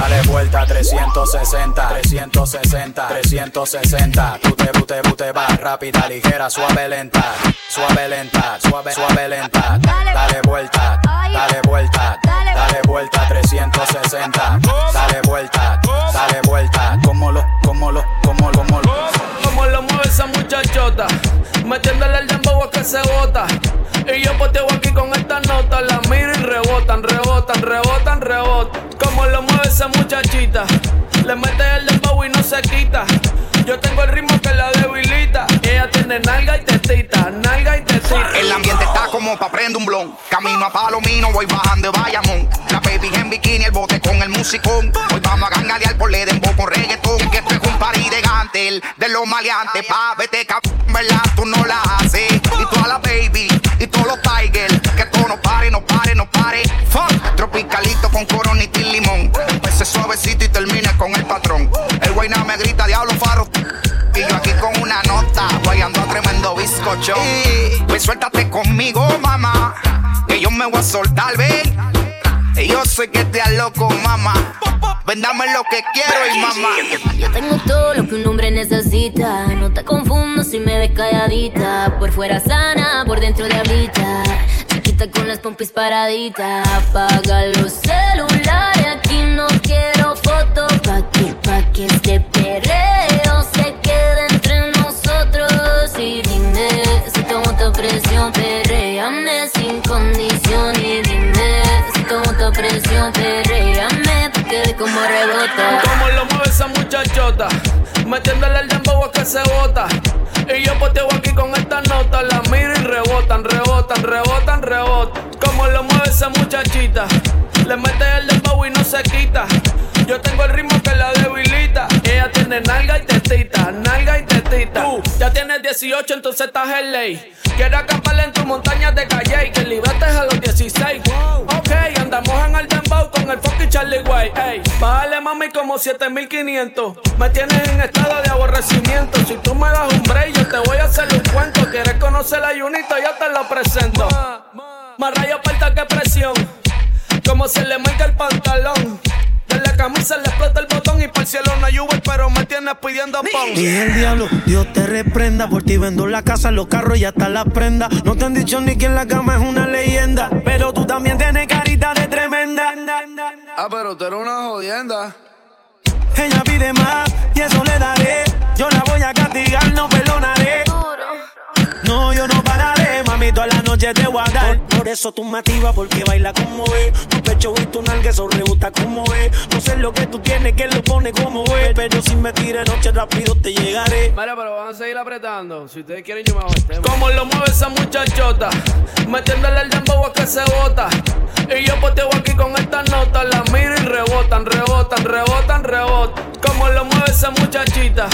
Dale vuelta 360, 360, 360. Tú te, tú te, tú te vas rápida, ligera, suave, lenta. Suave, lenta, suave, suave, lenta. Dale vuelta, dale vuelta, dale vuelta 360. Dale vuelta, dale vuelta. Como lo, como lo, como lo, como lo. Como lo mueve esa muchachota, metiéndole el dembow a que se bota. Y yo poteo aquí con esta nota, la miro y rebotan, rebotan, rebotan, rebotan. Como lo mueve esa muchachita, le mete el dembow y no se quita. Yo tengo el ritmo que la debilita. Ella tiene nalga y tetita, nalga y tetita. El ambiente está como pa' prender un blon. Camino a Palomino, voy bajando de Bayamón. La baby en bikini, el bote con el musicón. Hoy vamos a gangadear por Ledembo con reggaetón. Que esto es un party de gantel, de los maleantes. Pa' vete, cabrón, ¿verdad? Tú no la haces. Y toda la baby, y todos los tigers. Que no pare, no pare, no pare. Tropicalito con coronita y limón. Empecé suavecito y termine con el patrón. El guayna me grita, diablo faro. Y yo aquí con una nota, guayando a tremendo bizcocho. Pues suéltate conmigo, mamá. Que yo me voy a soltar, ven. Yo sé que te loco, mamá. Vendame lo que quiero y mamá. Yo tengo todo lo que un hombre necesita. No te confundo si me ves calladita. Por fuera sana, por dentro diablita. Chiquita con las pompis paraditas. Apaga los celulares. Aquí no quiero fotos. Pa' que, pa' que este perreo se quede entre nosotros. Y dime si tomo tu presión. Perréame sin condición. Y dime si tomo tu presión. Perréame pa' que como rebota. Como lo mueve esa muchachota, metiéndole el dembow a que se bota. Esa muchachita, le mete el dembow y no se quita. Yo tengo el ritmo que la debilita. Ella tiene nalga y tetita, nalga y tetita. Tú ya tienes 18, entonces estás en ley. Quiero acampar en tu montaña de calle y que librates a los 16. Ok, andamos en el dembow con el fucking Charlie Way. Ey, bájale mami como 7500. Me tienes en estado de aborrecimiento. Si tú me das un break, yo te voy a hacer un cuento. ¿Quieres conocer la Junito? Yo te lo presento. Más rayo aparta que presión. Como se le marca el pantalón. De la camisa le explota el botón y por el cielo no hay Uber, pero me tienes pidiendo pon. Y el diablo, Dios te reprenda. Por ti vendo la casa, los carros y hasta las prendas. No te han dicho ni que en la cama es una leyenda. Pero tú también tienes carita de tremenda. Ah, pero tú eres una jodienda. Ella pide más y eso le daré. Yo la voy a castigar, no perdonaré. No, yo no pararé, mami, toda la noche te voy a dar. Por, por eso tú me activas, porque baila como es. Tu pecho y tu nalga, eso rebota como es. No sé lo que tú tienes, que lo pone como es. Pero si me tires noche rápido te llegaré. Mira, pero van a seguir apretando. Si ustedes quieren, yo me hago el tema. Como lo mueve esa muchachota, metiéndole el dembow a que se bota. Y yo poteo aquí con esta nota, la miro y rebotan, rebotan, rebotan, rebotan. Como lo mueve esa muchachita,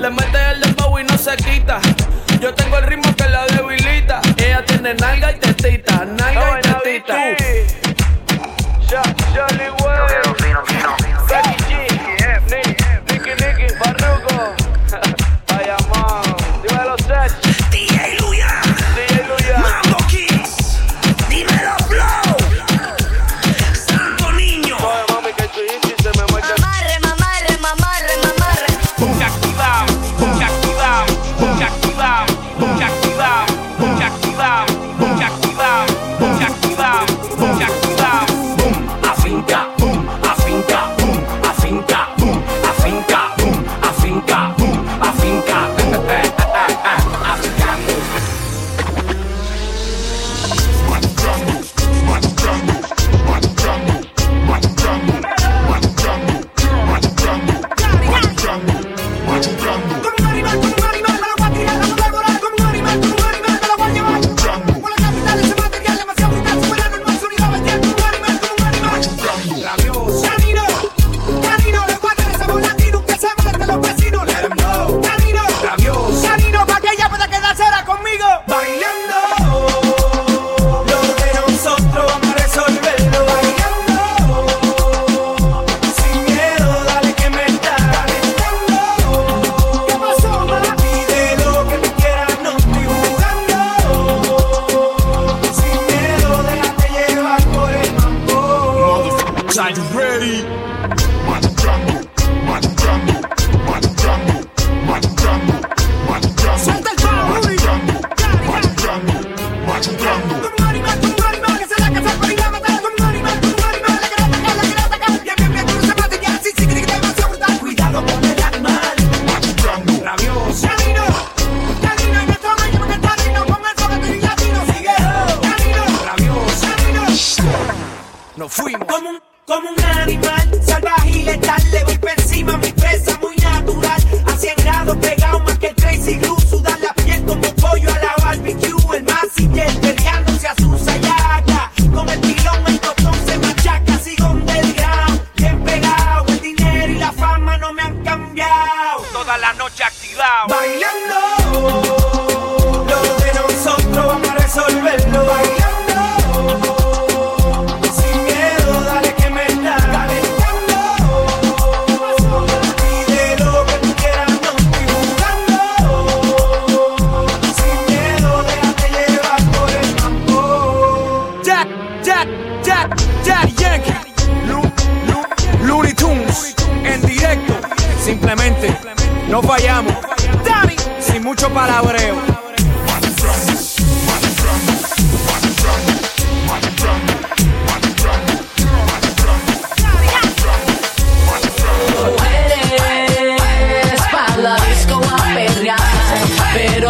le mete el dembow y no se quita. Yo tengo el ritmo que la debilita. Ella tiene nalga y tetita, nalga y tetita. Becky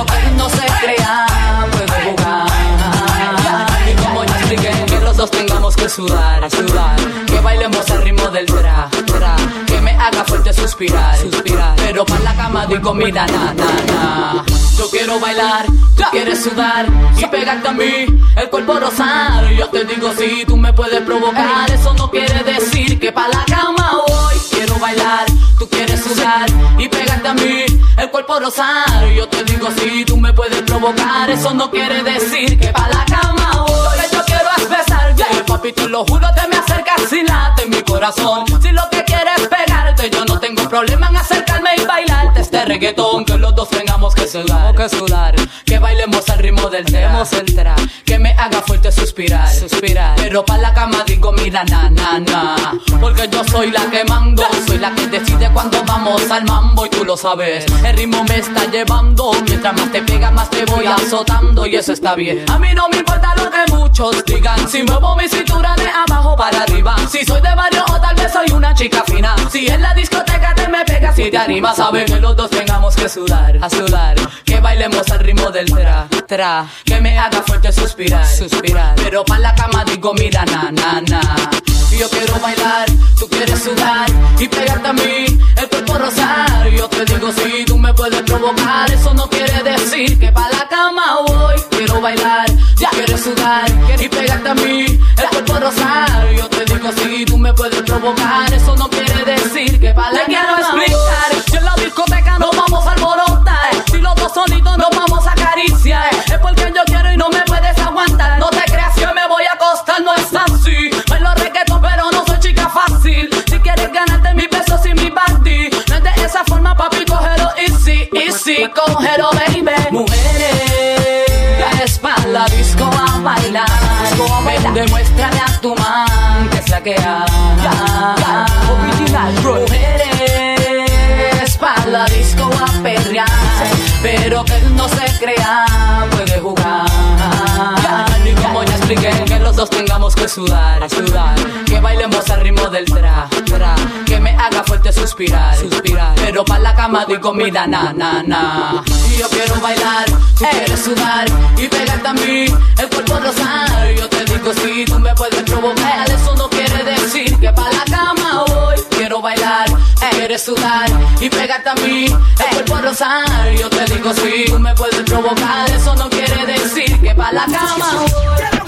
pero que no se crea, puede jugar. Y como ya expliqué, que los dos tengamos que sudar, sudar, que bailemos al ritmo del tra, suspirar, suspirar. Pero para la cama doy comida, na, na, na. Yo quiero bailar, tú quieres sudar y pegarte a mí, el cuerpo rosar. Yo te digo si tú me puedes provocar, eso no quiere decir que para la cama voy. Quiero bailar, tú quieres sudar y pegarte a mí, el cuerpo rosar. Yo te digo si tú me puedes provocar, eso no quiere decir que para la cama voy. Lo que yo quiero es besarte, papi, te lo juro, te me acercas sin late mi corazón. Si lo que problema en acercarme y bailarte este reggaetón. Que los dos tengamos que sudar, que sudar, que bailemos al ritmo del tema, tra, que me haga fuerte suspirar, suspirar. Pero para la cama digo, mira, na, na, na, porque yo soy la que mando, soy la que decide cuando vamos al mambo y tú lo sabes. El ritmo me está llevando, mientras más te pega, más te voy azotando y eso está bien. A mí no me importa lo que muchos digan, si muevo mi cintura de abajo para arriba, si soy de barrio o tal vez soy una chica fina. Si en la discoteca te me pegas y te animas, sabes que los dos tengamos que sudar, a sudar, que bailemos al ritmo del tra, tra, que me haga fuerte suspirar, suspirar. Pero para la cama digo, mira, na, na, na. Yo quiero bailar, tú quieres sudar y pegarte a mí, el cuerpo rosar. Yo te digo si tú me puedes provocar, eso no quiere decir que para la cama voy. Quiero bailar, ya quieres sudar y pegarte a mí, el cuerpo rosar. Yo te digo si tú me puedes provocar, eso no quiere decir que para la cama demuéstrale a tu man que es la que hay. Mujeres para la disco a perrear, pero que él no se crea, puede jugar. Dos tengamos que sudar, sudar, que bailemos al ritmo del tra, tra, que me haga fuerte suspirar, suspirar. Pero para la cama doy comida, na, na, na. Y yo quiero bailar, tú quieres sudar y pegarte a mí, el cuerpo rosar. Yo te digo si tú me puedes provocar, eso no quiere decir que para la cama voy. Quiero bailar, quieres sudar y pegarte a mí, el cuerpo rosar. Yo te digo si tú me puedes provocar, eso no quiere decir que para la cama voy.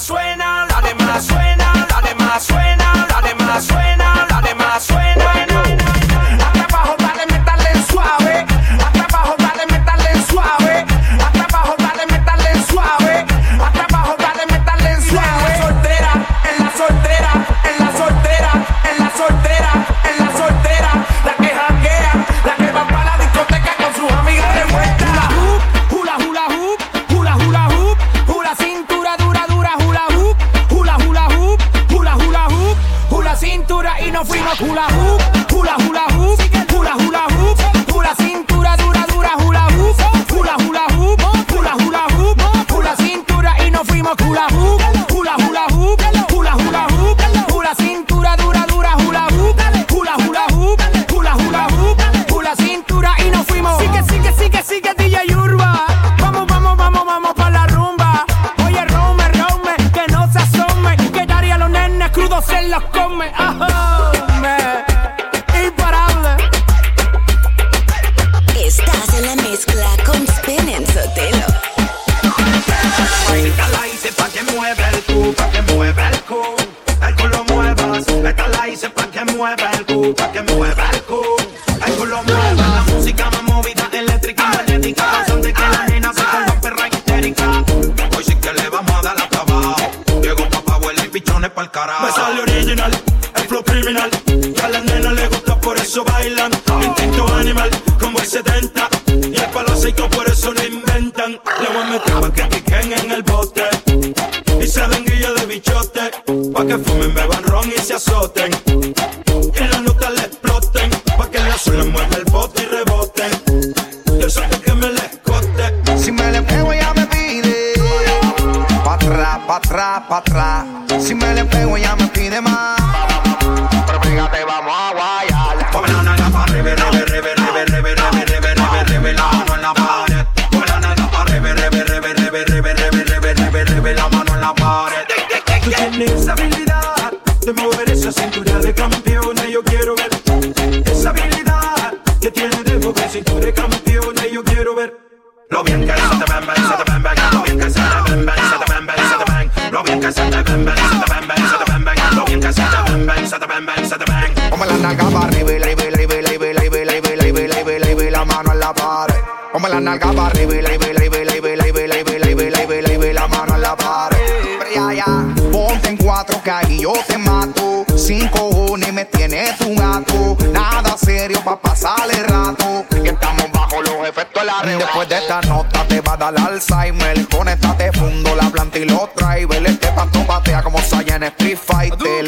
suena. Ese palo seco, por eso no inventan. Le voy a meter pa' que piquen en el bote. Y se den guillo de bichote. Pa' que fumen, beban ron y se azoten. Que las notas le exploten. Pa' que la suela mueva el bote y rebote. Yo sé que me le escote. Si me le pego, ya me pide. Pa' atrás, pa' atrás, pa' atrás. Si me le pego, ya me pide. nalga arriba y la mano en la pared. Ponte en cuatro que yo te mato. Cinco cojones me tienes un gato. Nada serio pa' pasar el rato. Que estamos bajo los efectos de la red. Después de esta nota te va a dar Alzheimer. Conéctate fundo la planta y los drivers. Este pato patea como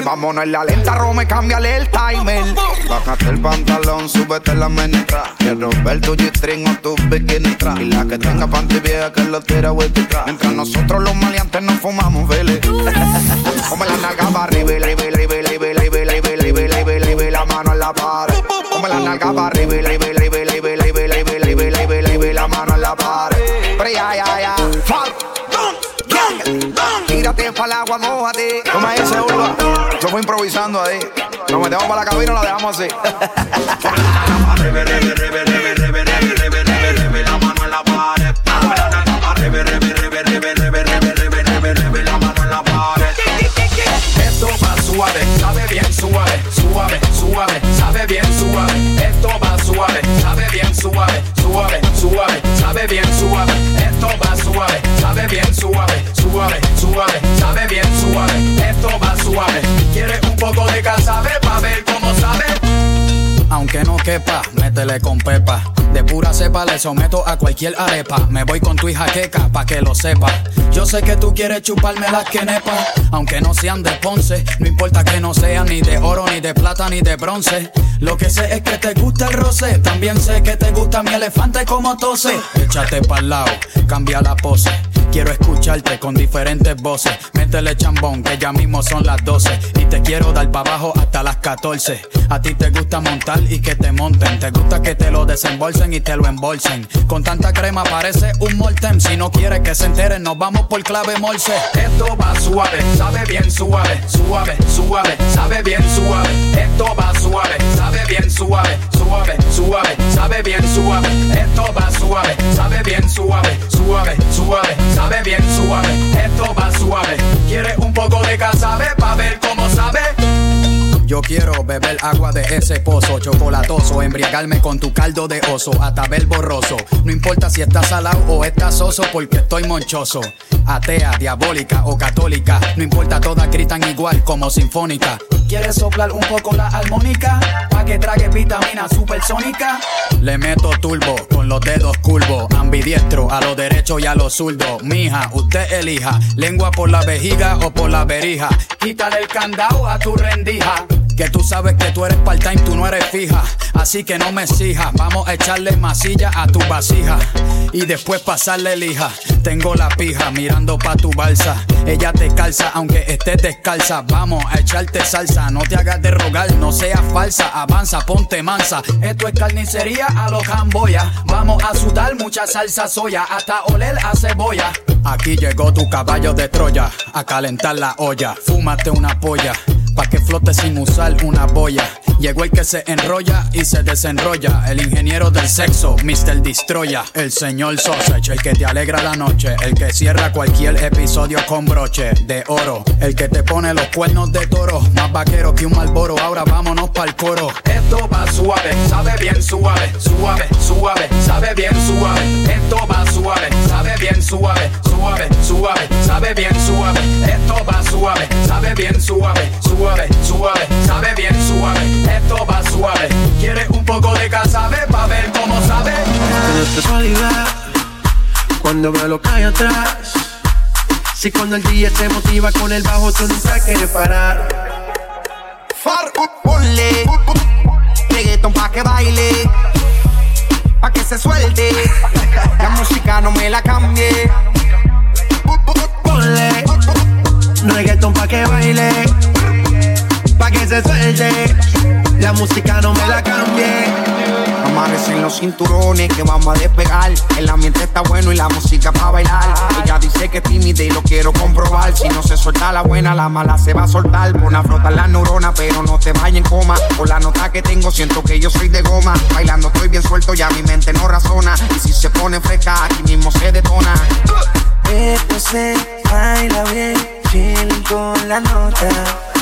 Vámonos en la lenta, Rome, cámbiale el timer. Bájate el pantalón, súbete la menita. Quiero ver tu G-string o tu bikini. Y la que tenga panty vieja que lo tira huequita. Mientras nosotros los maleantes nos fumamos vele. Come la nalga para arriba, arriba, arriba, arriba, arriba, arriba, arriba, arriba, arriba, la mano en la pared. Come la nalga para arriba, arriba, arriba, arriba, arriba, arriba, arriba, arriba, la mano en la pared. Pero ya, ya, ya tienes para el agua, mojate. Toma ese urba. Yo fui improvisando ahí. Nos metemos para la cabina y la dejamos así. la mano en la pared. la mano en la pared. Esto va suave, sabe bien suave, suave, suave, sabe bien suave. Esto va suave, sabe bien suave, suave, suave, sabe bien suave. Esto va suave, sabe bien suave, suave, suave, sabe bien suave. Esto va suave. ¿Quieres un poco de calzade para ver cómo sabe? Aunque no quepa, métele con pepa. De pura cepa le someto a cualquier arepa. Me voy con tu hija queca, pa' que lo sepa. Yo sé que tú quieres chuparme las quenepas, aunque no sean de Ponce. No importa que no sean ni de oro, ni de plata, ni de bronce. Lo que sé es que te gusta el roce. También sé que te gusta mi elefante como tose. Échate pa'l lado, cambia la pose. Quiero escucharte con diferentes voces. Métele chambón, que ya mismo son las 12. Y te quiero dar para abajo hasta las 14. A ti te gusta montar y que te monten. Te gusta que te lo desembolsen y te lo embolsen. Con tanta crema parece un molten. Si no quieres que se enteren, nos vamos por clave morse. Esto va suave, sabe bien suave, suave, suave, sabe bien suave. Esto va suave, sabe bien suave, suave, suave, sabe bien suave. Esto va suave, sabe bien suave, suave, suave, sabe bien suave. Esto va suave. ¿Quieres un poco de casabe pa' ver cómo quiero beber agua de ese pozo chocolatoso, embriagarme con tu caldo de oso, hasta ver borroso. No importa si estás salado o estás soso, porque estoy monchoso. Atea, diabólica o católica, no importa, todas gritan igual como sinfónica. ¿Quieres soplar un poco la armónica? Pa' que trague vitamina supersónica. Le meto turbo con los dedos curvos, ambidiestro a lo derecho y a lo zurdo. Mija, usted elija, lengua por la vejiga o por la verija. Quítale el candado a tu rendija. Que tú sabes que tú eres part-time, tú no eres fija. Así que no me exijas. Vamos a echarle masilla a tu vasija. Y después pasarle lija. Tengo la pija mirando pa' tu balsa. Ella te calza aunque estés descalza. Vamos a echarte salsa. No te hagas de rogar, no seas falsa. Avanza, ponte mansa. Esto es carnicería a los camboya. Vamos a sudar mucha salsa soya. Hasta oler a cebolla. Aquí llegó tu caballo de Troya. A calentar la olla. Fúmate una polla pa' que flote sin usar una boya. Llegó el que se enrolla y se desenrolla. El ingeniero del sexo, Mr. Destroya. El señor Sausage, el que te alegra la noche. El que cierra cualquier episodio con broche de oro. El que te pone los cuernos de toro. Más vaquero que un malboro. Ahora vámonos pa'l coro. Esto va suave, sabe bien suave. Suave, suave, sabe bien suave. Esto va suave, sabe bien suave. Suave, suave, sabe bien suave. Esto va suave, sabe bien suave. Suave, suave, sabe bien suave. Esto va suave. ¿Quieres un poco de casabe pa' ver cómo sabe? No es casualidad cuando me lo cae atrás. Si cuando el día se motiva con el bajo, tú nunca quieres parar. Far, ponle reggaeton pa' que baile, pa' que se suelte. La música no me la cambie. Ponle reggaeton pa' que baile, pa' que se suelte. La música no me la cambie. Amanecen los cinturones que vamos a despegar. El ambiente está bueno y la música para bailar. Ella dice que es tímida y lo quiero comprobar. Si no se suelta la buena, la mala se va a soltar. Pon a frotar la neurona, pero no te vayas en coma. Por la nota que tengo, siento que yo soy de goma. Bailando estoy bien suelto, ya mi mente no razona. Y si se pone fresca, aquí mismo se detona. Esto se baila bien, chill con la nota.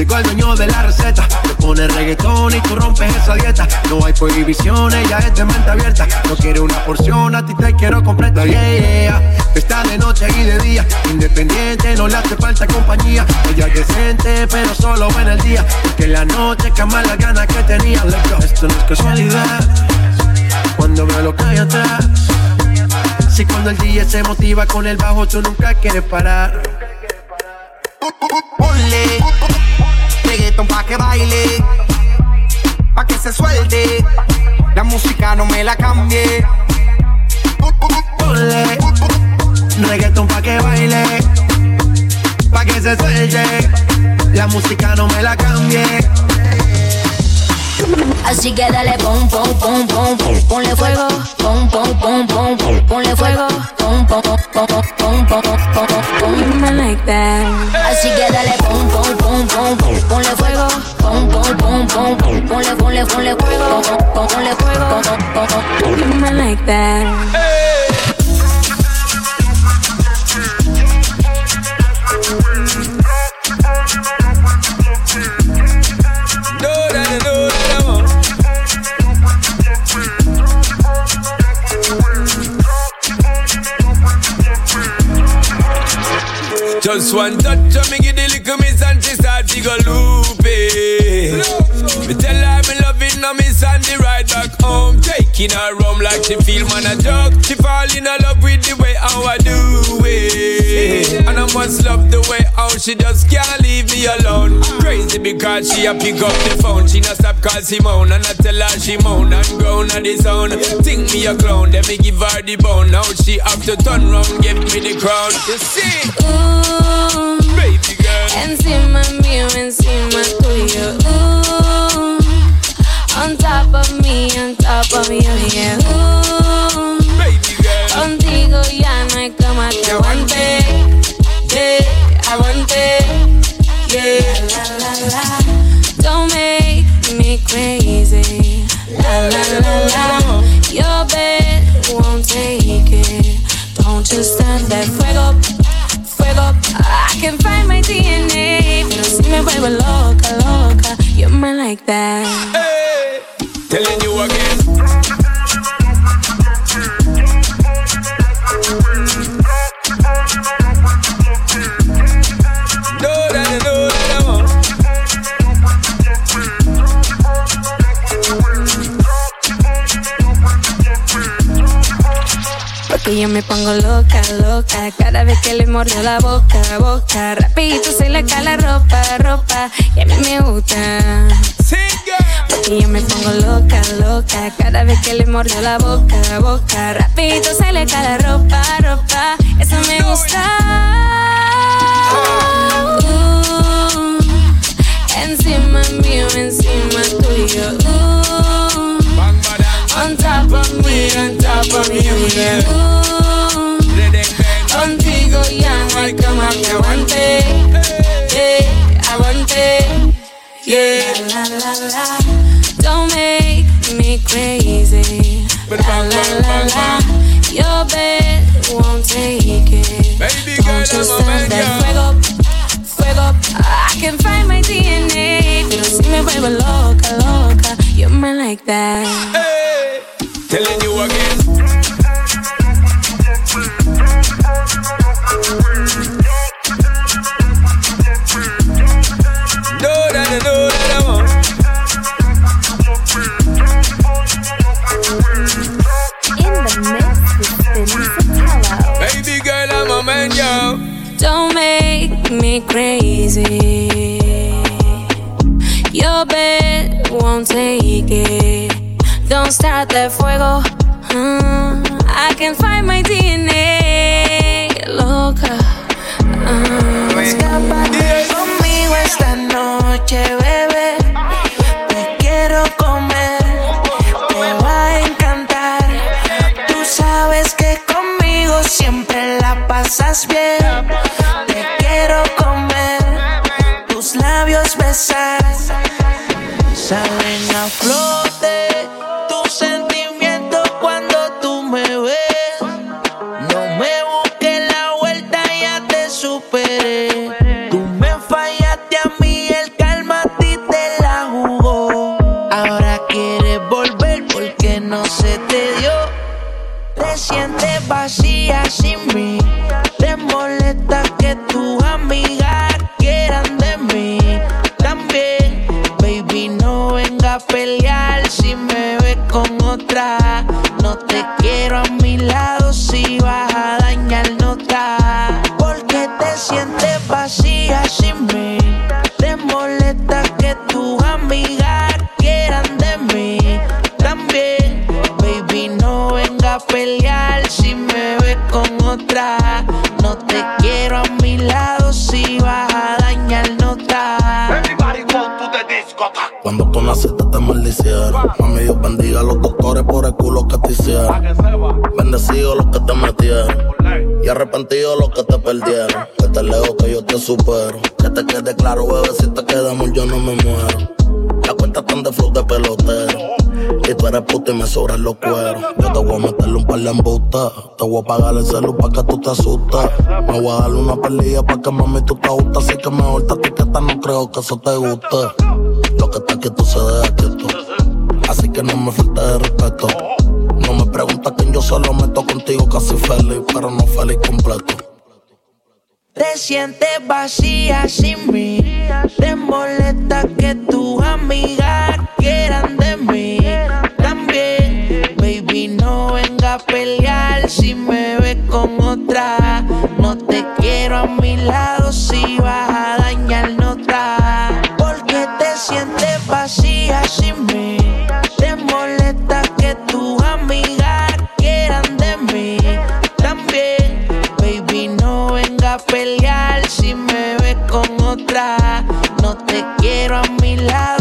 Llegó el dueño de la receta, te pone reggaetón y tú rompes esa dieta. No hay prohibiciones, ya es de mente abierta. No quiere una porción, a ti te quiero completa. Yeah, yeah. Está de noche y de día, independiente, no le hace falta compañía. Ella es decente, pero solo en el día. Porque en la noche cama las ganas que tenía. Esto no es casualidad, cuando me lo cae atrás. Si cuando el día se motiva con el bajo, tú nunca quieres parar. Pa' que se suelte. La música no me la cambie. Ponle reggaeton pa' que baile, pa' que se suelte. La música no me la cambie. Así que dale pom pom pom pom pom ponle fuego pom pom pom pom pom ponle fuego pom pom pom pom pom pom pom pom pom like that Así que dale pom pom pom pom pom ponle fuego pom pom pom pom pom ponle ponle ponle fuego pom pom ponle fuego pom pom pom pom like that Just one touch of me give the little miss and she start to go loopy. Me tell her me love it, now miss and the ride back home. Taking her rum like she feel man a joke. She fall in love with the way how I do it. And I must love the way how she just can't leave me alone. Crazy because she a pick up the phone. She not stop call Simone and I tell her she moan and groan on the zone. Think me a clown, then me give her the bone. Now she have to turn round, give me the crown. You see? Ooh, baby girl. Encima mío, encima tuyo. Ooh, on top of me, on top of you. Ooh, baby girl. Contigo ya no hay cama que aguante. Yeah, aguante. Yeah, la la la. Don't make me crazy. La la la la. Your bed won't take it. Don't just stand there, fuego, fuego. I can find my DNA, pero si me vuelvo loca, loca. You're mine like that. Hey, telling you again. That, that, no. Porque yo me pongo loca, loca Cada vez que le mordió la boca, boca Rapidito se le cae la ropa, ropa Y a mí me gusta Porque yo me pongo loca, loca Cada vez que le mordió la boca, boca Rapidito se le cae la ropa, ropa Eso me gusta Uh, Encima mío, encima tuyo Uh, On top of me, on top of you, yeah. Ooh, contigo ya no hay cama que aguante. Yeah, aguante. Yeah, la la la. Don't make me crazy. La la la la. Your bed won't take it. Don't just stand there, fuego, fuego. I can find my DNA, pero si me vuelvo loca, loca. You're mine like that. Hey, telling you again. Crazy. Your bed won't take it. Don't start that fuego. Uh, I can find my DNA. Pelear si me ves con otra. No te quiero a mi lado si vas a dañar nota. Cuando tú naciste te maldicieron. Mami, Dios bendiga a los doctores por el culo que te hicieron. Bendecido los que te metieron. Y arrepentido los que te perdieron. Que te leo que yo te supero. Que te quede claro, bebé, si te quedamos yo no me muero. La cuenta tan de flow de pelotero. Tú eres puta y me sobran los cueros. Yo te voy a meterle un par de embustas. Te voy a pagar el celu pa' que tú te asustes. Me voy a darle una pelilla pa' que mami tú te gustas. Así que mejor te etiqueta, no creo que eso te guste. Lo que está quieto se deja quieto. Así que no me falte de respeto. No me preguntas quién yo solo meto contigo casi feliz, pero no feliz completo. Te sientes vacía sin mí. Te molesta que tus amigas quieran a pelear si me ves con otra. No te quiero a mi lado si vas a dañar otra. Porque te sientes vacía sin mí. Te molesta que tus amigas quieran de mí. También, baby, no venga a pelear si me ves con otra. No te quiero a mi lado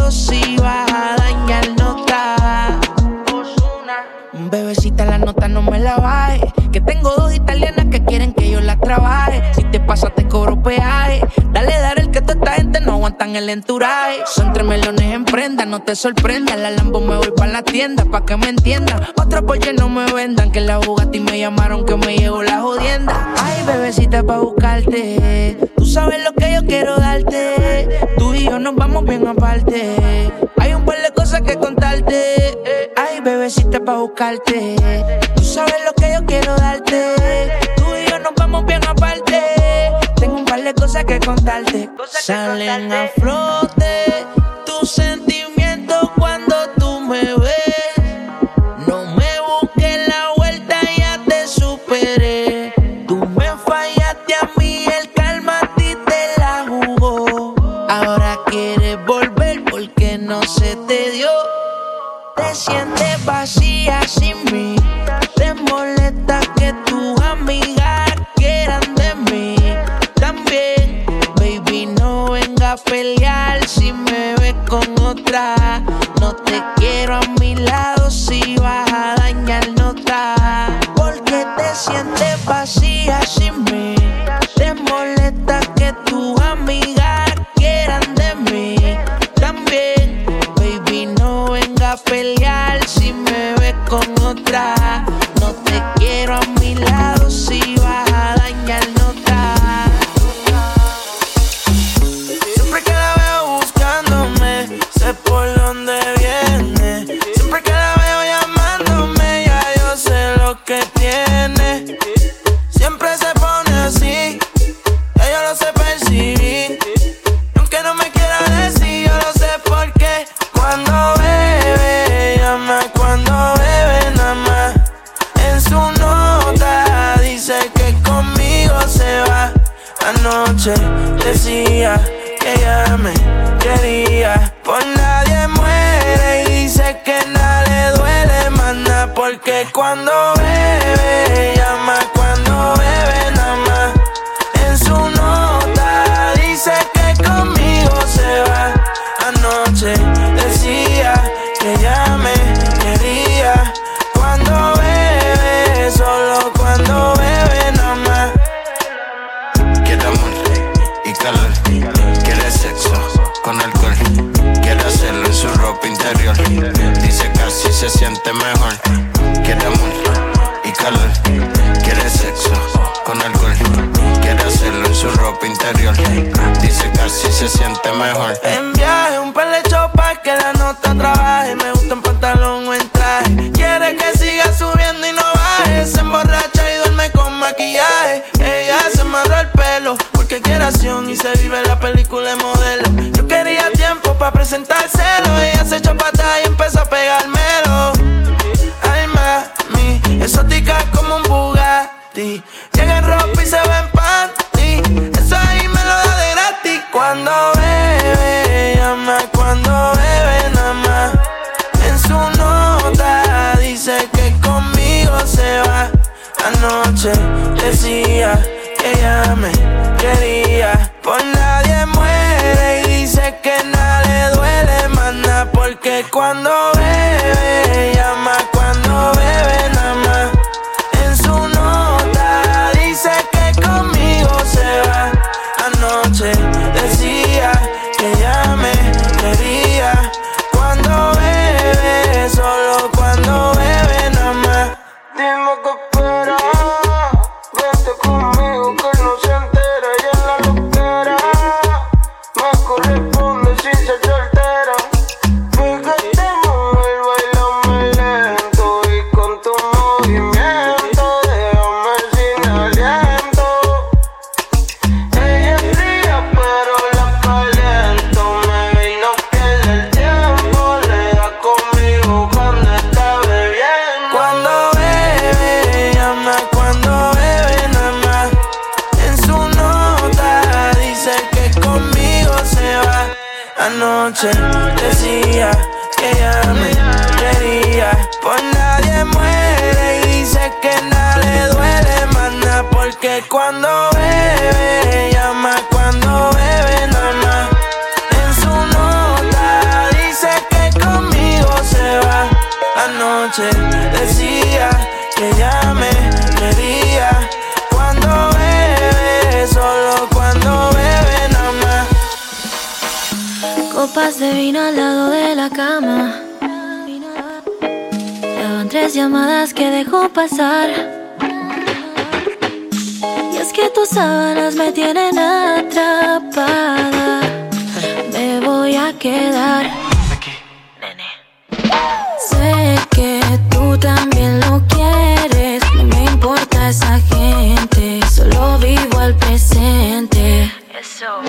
no me la baje. Que tengo dos italianas que quieren que yo las trabaje. Si te pasa, te cobro peaje. Dale, dale, el que toda esta gente no aguantan el enturaje. Son tres melones en prenda, no te sorprenda. La Lambo me voy para la tienda, pa' que me entiendan. Otro Porsche no me vendan, que la Bugatti me llamaron que me llevo la jodienda. Ay, bebecita, pa' buscarte. Tú sabes lo que yo quiero darte. Tú y yo nos vamos bien aparte. Hay un par de cosas que contarte. Ay, bebecita, pa' buscarte. Tú sabes lo que yo quiero darte. Tú y yo nos vamos bien aparte. Tengo un par de cosas que contarte. Salen a flote tus sentimientos cuando tú me ves. Sin mí. Te molesta que tus amigas quieran de mí. También, baby, no venga a pelear si me ves con otra. No te quiero a mi lado si vas a dañar otra. Porque te sientes vacía sin mí. Decía que ella me quería. Por nadie muere y dice que nada le duele más nada. Porque Tres llamadas que dejó pasar. Y es que tus sábanas me tienen atrapada. Me voy a quedar. Aquí, nene. Sé que tú también lo quieres. No me importa esa gente. Solo vivo el presente. Eso.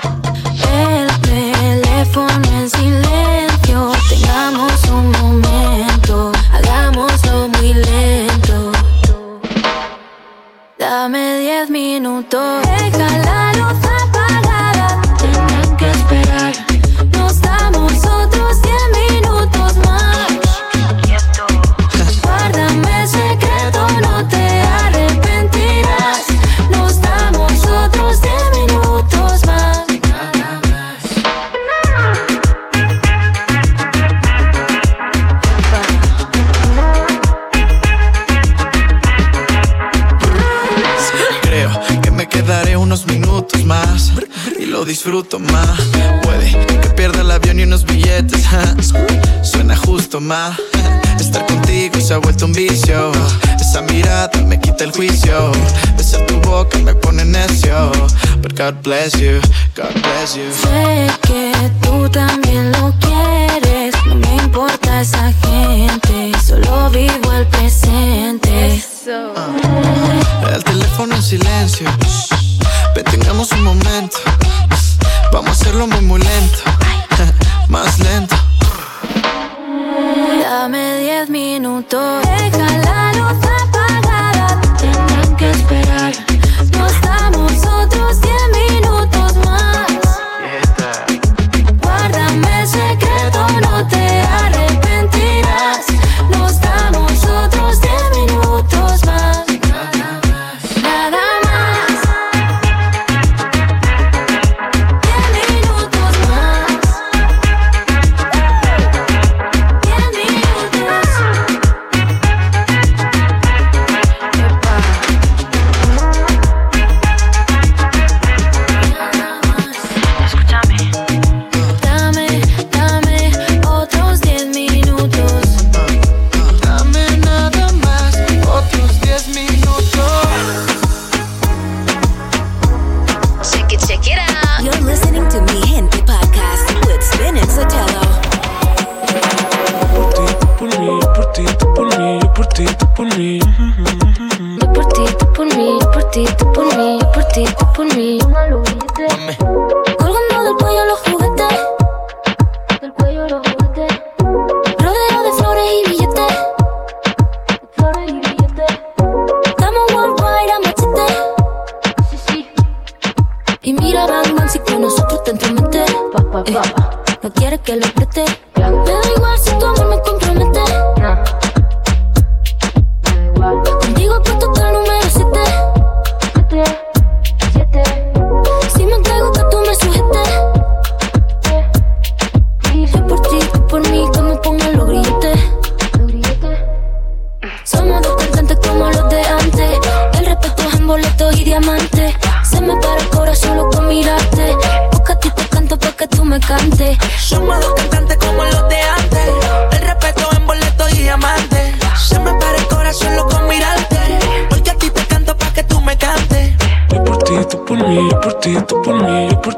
todo.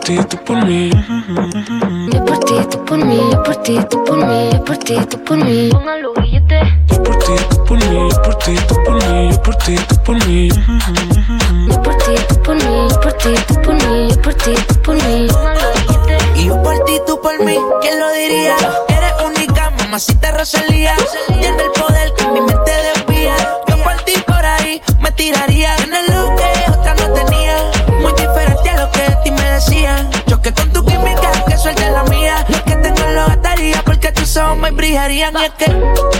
ti, tú por mí. Yo por ti, tú por mí. Yo por ti, tú por mí. Yo por ti, tú por mí. Póngalo billete. Yo por ti, tú por mí. Yo por ti, tú por mí. Yo por ti, tú por mí. Yo por ti, tú por mí. Yo por ti, tú por mí. Yo por ti, tú por mí. Y yo por ti, tú por mí. ¿Quién lo diría? Eres única, mamacita Rosalía brillarían. Y es que,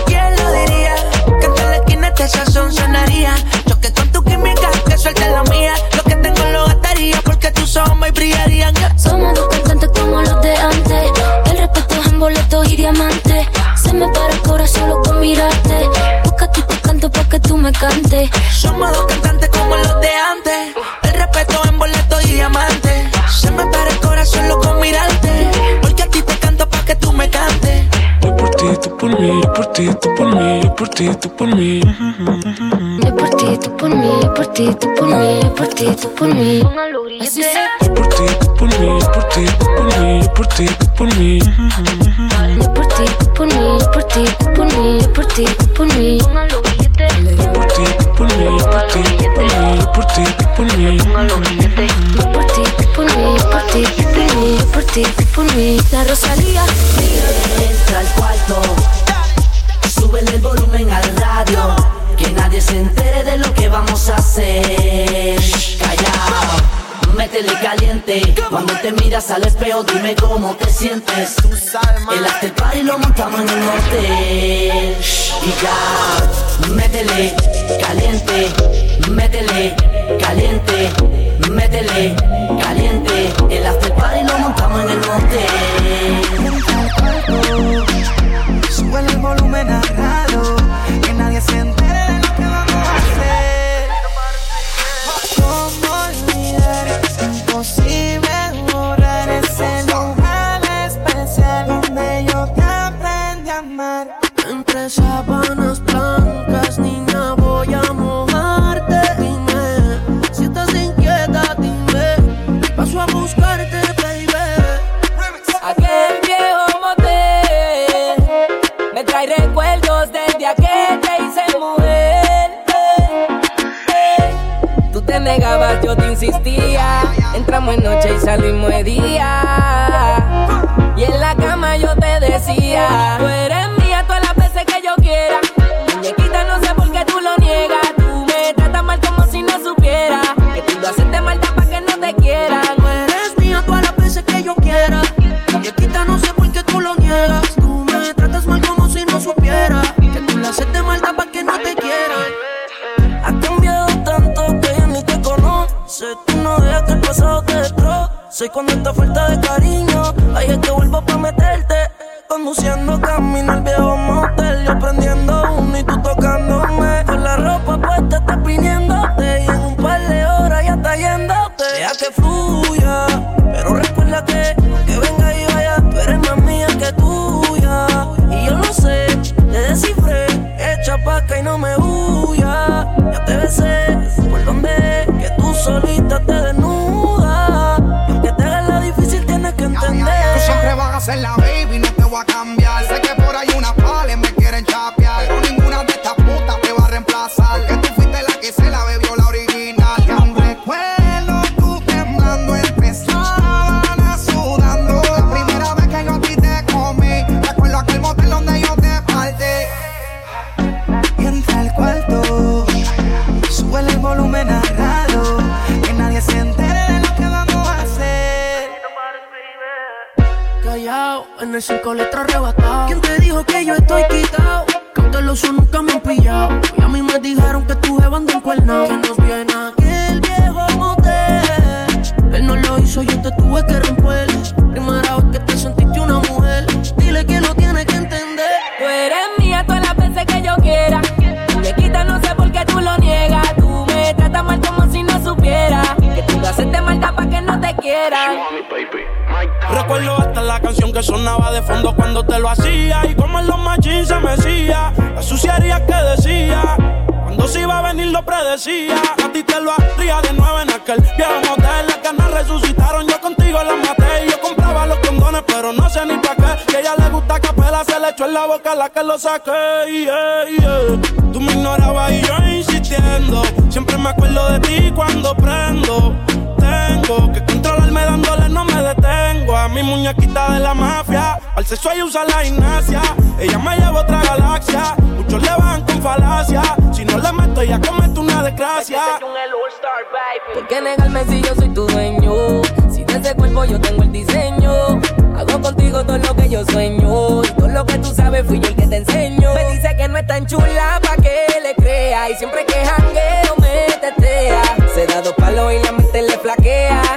¿quién lo diría? Que en la esquina este sazón sonaría. Choque con tu química, que suelte la mía. Lo que tengo lo gastaría porque tus ojos y brillarían. Somos dos cantantes como los de antes. El respeto es en boletos y diamantes. Se me para el corazón solo con mirarte. Busca te canto para que tú me cantes. Somos dos cantantes tú por mí, yo por ti, tú por mí. Yo por ti, tú por mí, yo por ti, tú por mí, yo por ti, tú por mí. Así. Yo por ti, tú por mí, yo por ti, tú por mí, yo por ti, tú por mí. Yo por ti, tú por mí, yo por ti, tú por mí, yo por ti, tú por mí. Yo por ti, tú por mí, yo por ti, tú por mí, yo por ti, tú por mí. Yo por ti, tú por mí, yo por ti, tú por mí, yo por ti, tú por mí. La Rosalía. Entra al cuarto, súbele el volumen al radio, que nadie se entere de lo que vamos a hacer. Callao, métele caliente, cuando te miras al espejo dime cómo te sientes. El after party lo montamos en el hotel. Y ya, métele caliente, métele caliente, métele caliente. El after party lo montamos en el hotel. Sube el volumen a Recuerdo hasta la canción que sonaba de fondo cuando te lo hacía. Y como en los machines se mecía. La suciedad que decía. Cuando se iba a venir lo predecía. A ti te lo haría de nuevo en aquel viejo motel. Las ganas resucitaron, yo contigo las maté. Y yo compraba los condones, pero no sé ni pa' qué. Que a ella le gusta capela, se le echó en la boca la que lo saqué. Yeah, yeah. Tú me ignorabas y yo insistiendo. Siempre me acuerdo de ti cuando prendo. Tengo que Seguirme dándole, no me detengo. A mi muñequita de la mafia. Al sexo y usa la gimnasia. Ella me lleva a otra galaxia. Muchos le van con falacia. Si no le meto, ya comete una desgracia. ¿Por qué negarme si yo soy tu dueño? Si de ese cuerpo yo tengo el diseño. Hago contigo todo lo que yo sueño. Y todo lo que tú sabes fui yo el que te enseño. Me dice que no es tan chula pa' que le crea. Y siempre que jangueo me tetea. Se da dos palos y la mente le flaquea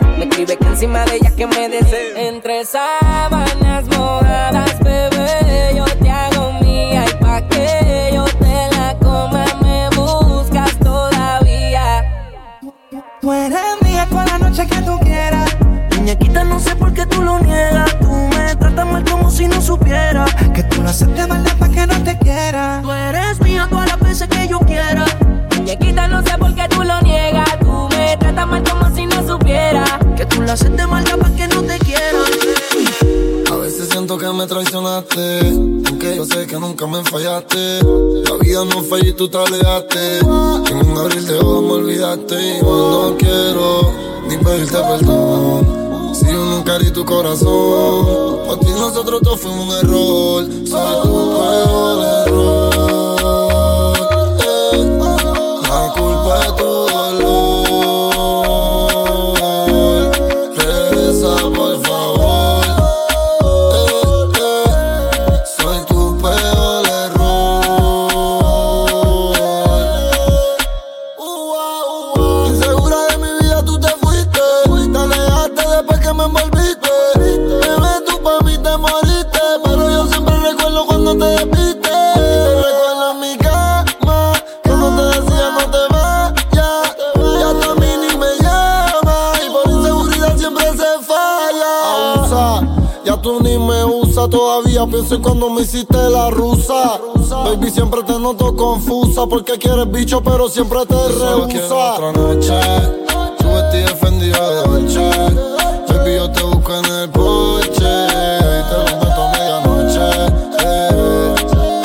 de ellas que me desee. Entre sábanas mojadas, bebé, yo te hago mía y pa' que yo te la coma me buscas todavía. Tú eres mía toda la noche que tú quieras. Muñequita, no sé por qué tú lo niegas. Tú me tratas mal como si no supiera. Que tú lo haces de maldad pa' que no te quiera. Tú eres mía todas las veces que yo quiera. Muñequita, no sé por qué tú lo niegas. Tú me tratas mal como si no supiera. Lo haces de maldad pa' que no te quiera. A veces siento que me traicionaste, aunque yo sé que nunca me fallaste. La vida no falla y tú te alejaste. En un abril de ojos me olvidaste y no quiero ni pedirte perdón. Si yo nunca di tu corazón, por ti nosotros dos fuimos un error. Soy tu peor error. Todavía. Pienso en cuando me hiciste la rusa. Baby, siempre te noto confusa. Porque quieres bicho, pero siempre te rehúsa. otra noche. Tu vestido defendido de noche. Baby, yo te busco en el porche. Y te lo meto a medianoche. Eh,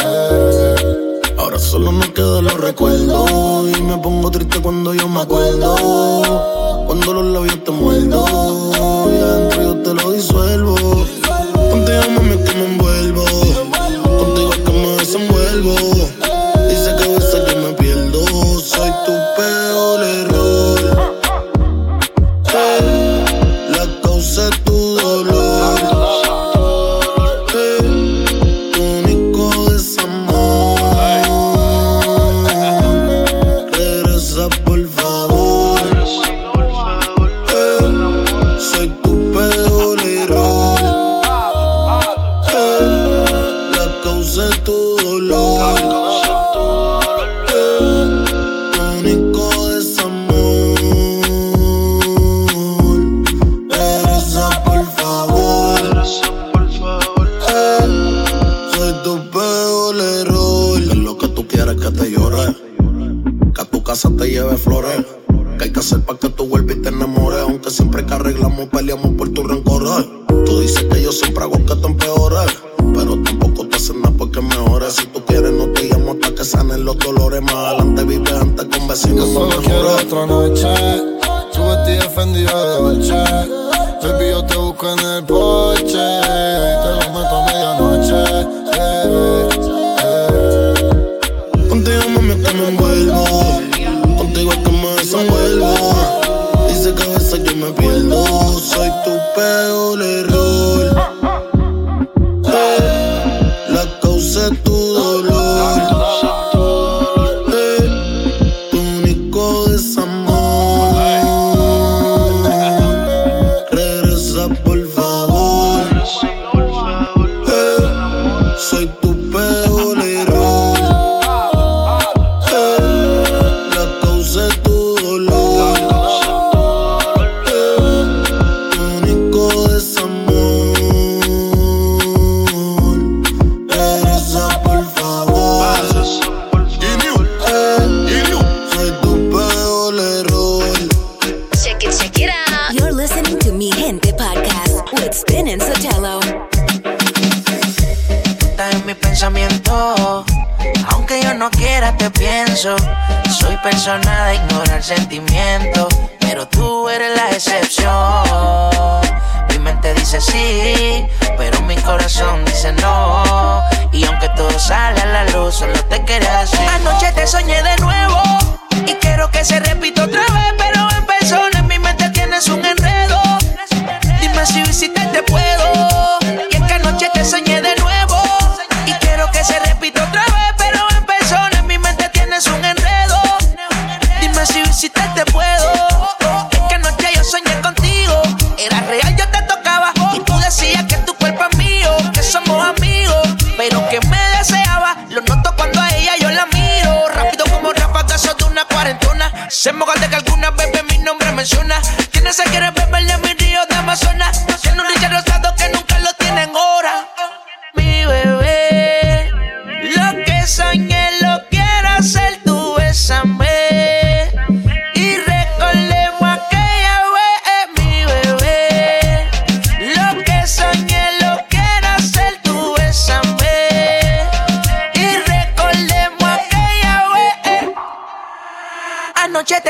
eh. Ahora solo me quedan los recuerdos y me pongo triste cuando yo me acuerdo. Cuando los labios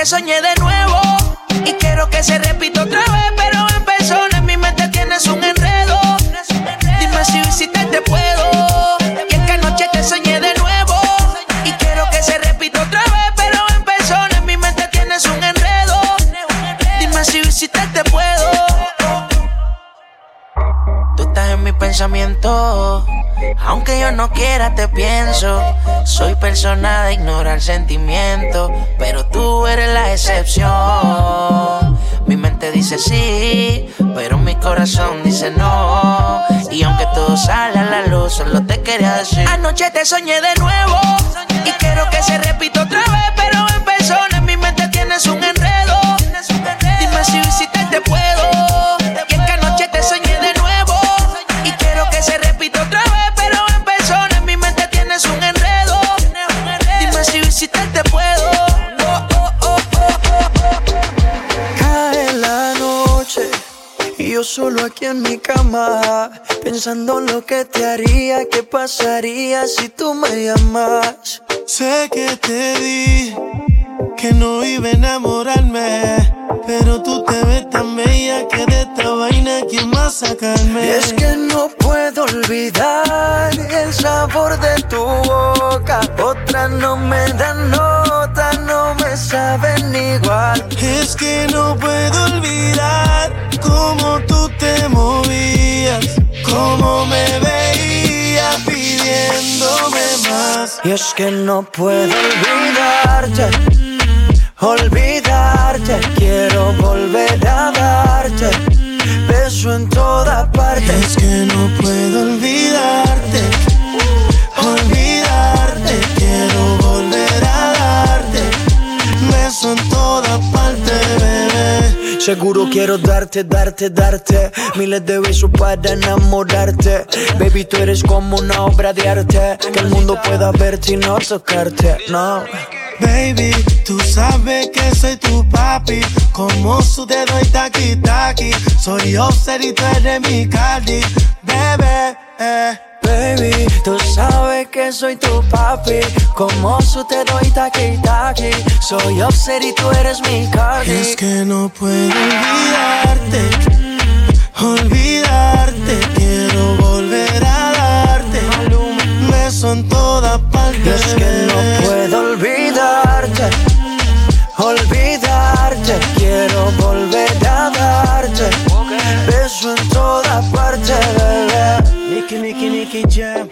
te soñé de nuevo y quiero que se repita otra vez, pero en persona en mi mente tienes un enredo. Dime si visité te puedo. Y es que anoche te soñé de nuevo y quiero que se repita otra vez, pero en persona en mi mente tienes un enredo. Dime si visité te puedo. Tú estás en mi pensamiento. Aunque yo no quiera, te pienso. Soy persona de ignorar sentimientos. Pero tú eres la excepción. Mi mente dice sí, pero mi corazón dice no. Y aunque todo sale a la luz, solo te quería decir. Anoche te soñé de nuevo. Y quiero que se repita otra vez, pero en persona en mi mente tienes un enredo. Solo aquí en mi cama, pensando lo que te haría, qué pasaría si tú me llamas. Sé que te di que no iba a enamorarme, pero tú te ves tan bella que de esta vaina quién más sacarme. Y es que no puedo olvidar el sabor de tu boca. Otras no me dan nota, no me saben igual. Es que no puedo olvidar cómo tú te movías, cómo me veías pidiéndome más. Y es que no puedo olvidarte, olvidarte. Quiero volver a darte beso en toda parte. Es que no puedo olvidarte, olvidarte. Seguro quiero darte, darte, darte Miles de besos para enamorarte. Baby, tú eres como una obra de arte Que el mundo pueda verte y no tocarte, no. Baby, tú sabes que soy tu papi. Como su dedo y taqui taqui. Soy Offset y tú eres mi Cardi. Bebé, eh. Baby, tú sabes que soy tu papi. Como su te doy taqui taqui. Soy Offset y tú eres mi Cardi. Es que no puedo olvidarte. Olvidarte. Quiero volver a darte. Beso en toda parte Y es que no puedo olvidarte. Olvidarte. Quiero volver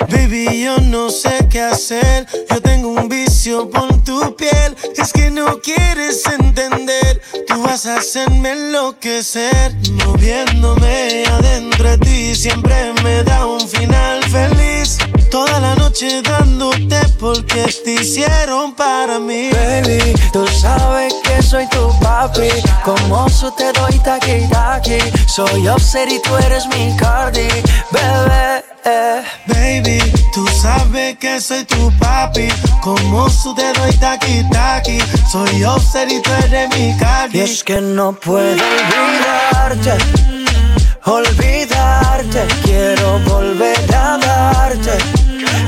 Baby, yo no sé qué hacer. Yo tengo un vicio por tu piel. Es que no quieres entender. Tú vas a hacerme enloquecer. Moviéndome adentro de ti. Siempre me da un final feliz. Toda la noche dándote porque te hicieron para mí. Baby, tú sabes que soy tu papi. Como su te doy taqui taqui. Soy Offset y tú eres mi Cardi, bebé. Eh. Baby, tú sabes que soy tu papi. Como su dedo y taqui taqui. Soy Offset y tú eres mi Cardi. Y es que no puedo olvidarte, olvidarte. Quiero volver a darte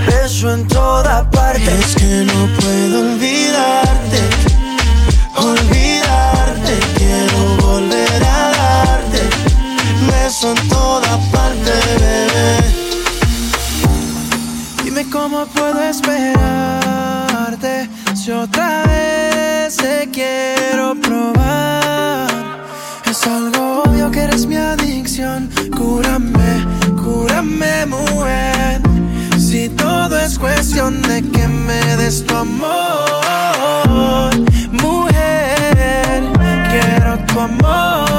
beso en toda parte. Es que no puedo olvidarte. Cómo puedo esperarte si otra vez te quiero probar. Es algo obvio que eres mi adicción. Cúrame, cúrame, mujer. Si todo es cuestión de que me des tu amor, mujer, quiero tu amor.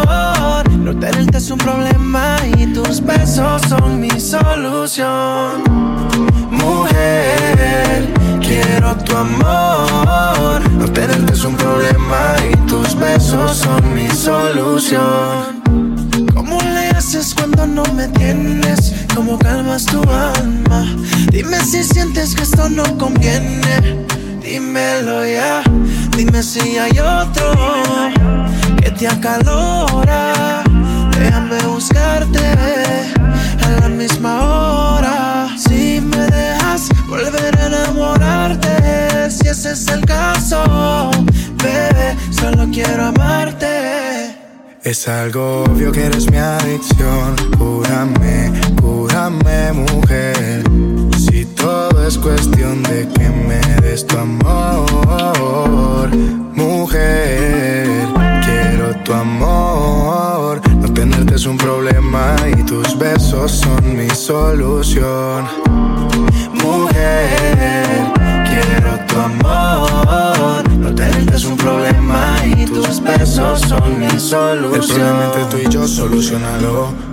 No tenerte es un problema y tus besos son mi solución. Mujer, quiero tu amor. No tenerte es un problema y tus besos son mi solución. ¿Cómo le haces cuando no me tienes? ¿Cómo calmas tu alma? Dime si sientes que esto no conviene. Dímelo ya. Dime si hay otro que te acalora. Déjame buscarte a la misma hora. Si me dejas volver a enamorarte, si ese es el caso, bebé, solo quiero amarte. Es algo obvio que eres mi adicción. Cúrame, cúrame, mujer. Si todo es cuestión de que me des tu amor, mujer. Quiero tu amor. Tenerte es un problema y tus besos son mi solución. Mujer, quiero tu amor. No tenerte es un problema y tus besos son mi solución. El problema entre tú y yo, solucionalo.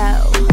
grow.